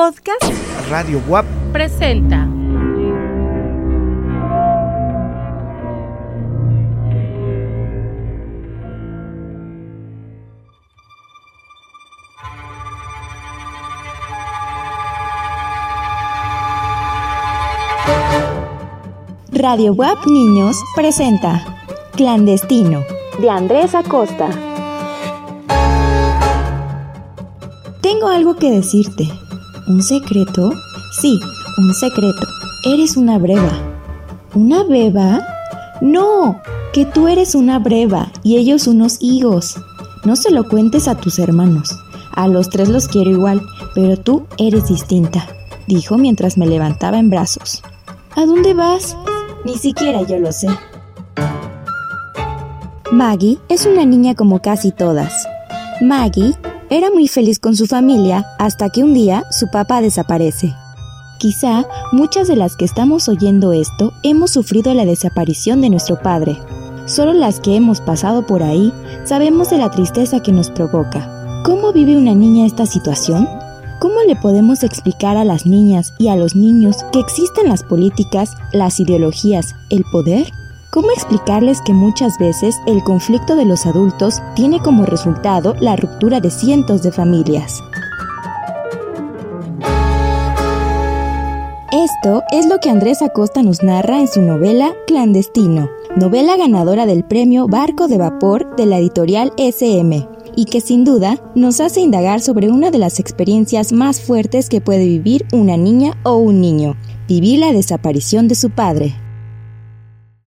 Podcast Radio WAP presenta. Radio WAP Niños presenta Clandestino de Andrés Acosta. Tengo algo que decirte. ¿Un secreto? Sí, un secreto. Eres una breva. ¿Una beba? No, que tú eres una breva y ellos unos higos. No se lo cuentes a tus hermanos. A los tres los quiero igual, pero tú eres distinta, dijo mientras me levantaba en brazos. ¿A dónde vas? Ni siquiera yo lo sé. Maggie es una niña como casi todas. Maggie era muy feliz con su familia hasta que un día su papá desaparece. Quizá muchas de las que estamos oyendo esto hemos sufrido la desaparición de nuestro padre. Solo las que hemos pasado por ahí sabemos de la tristeza que nos provoca. ¿Cómo vive una niña esta situación? ¿Cómo le podemos explicar a las niñas y a los niños que existen las políticas, las ideologías, el poder? ¿Cómo explicarles que muchas veces el conflicto de los adultos tiene como resultado la ruptura de cientos de familias? Esto es lo que Andrés Acosta nos narra en su novela Clandestino, novela ganadora del premio Barco de Vapor de la editorial SM y que sin duda nos hace indagar sobre una de las experiencias más fuertes que puede vivir una niña o un niño, vivir la desaparición de su padre.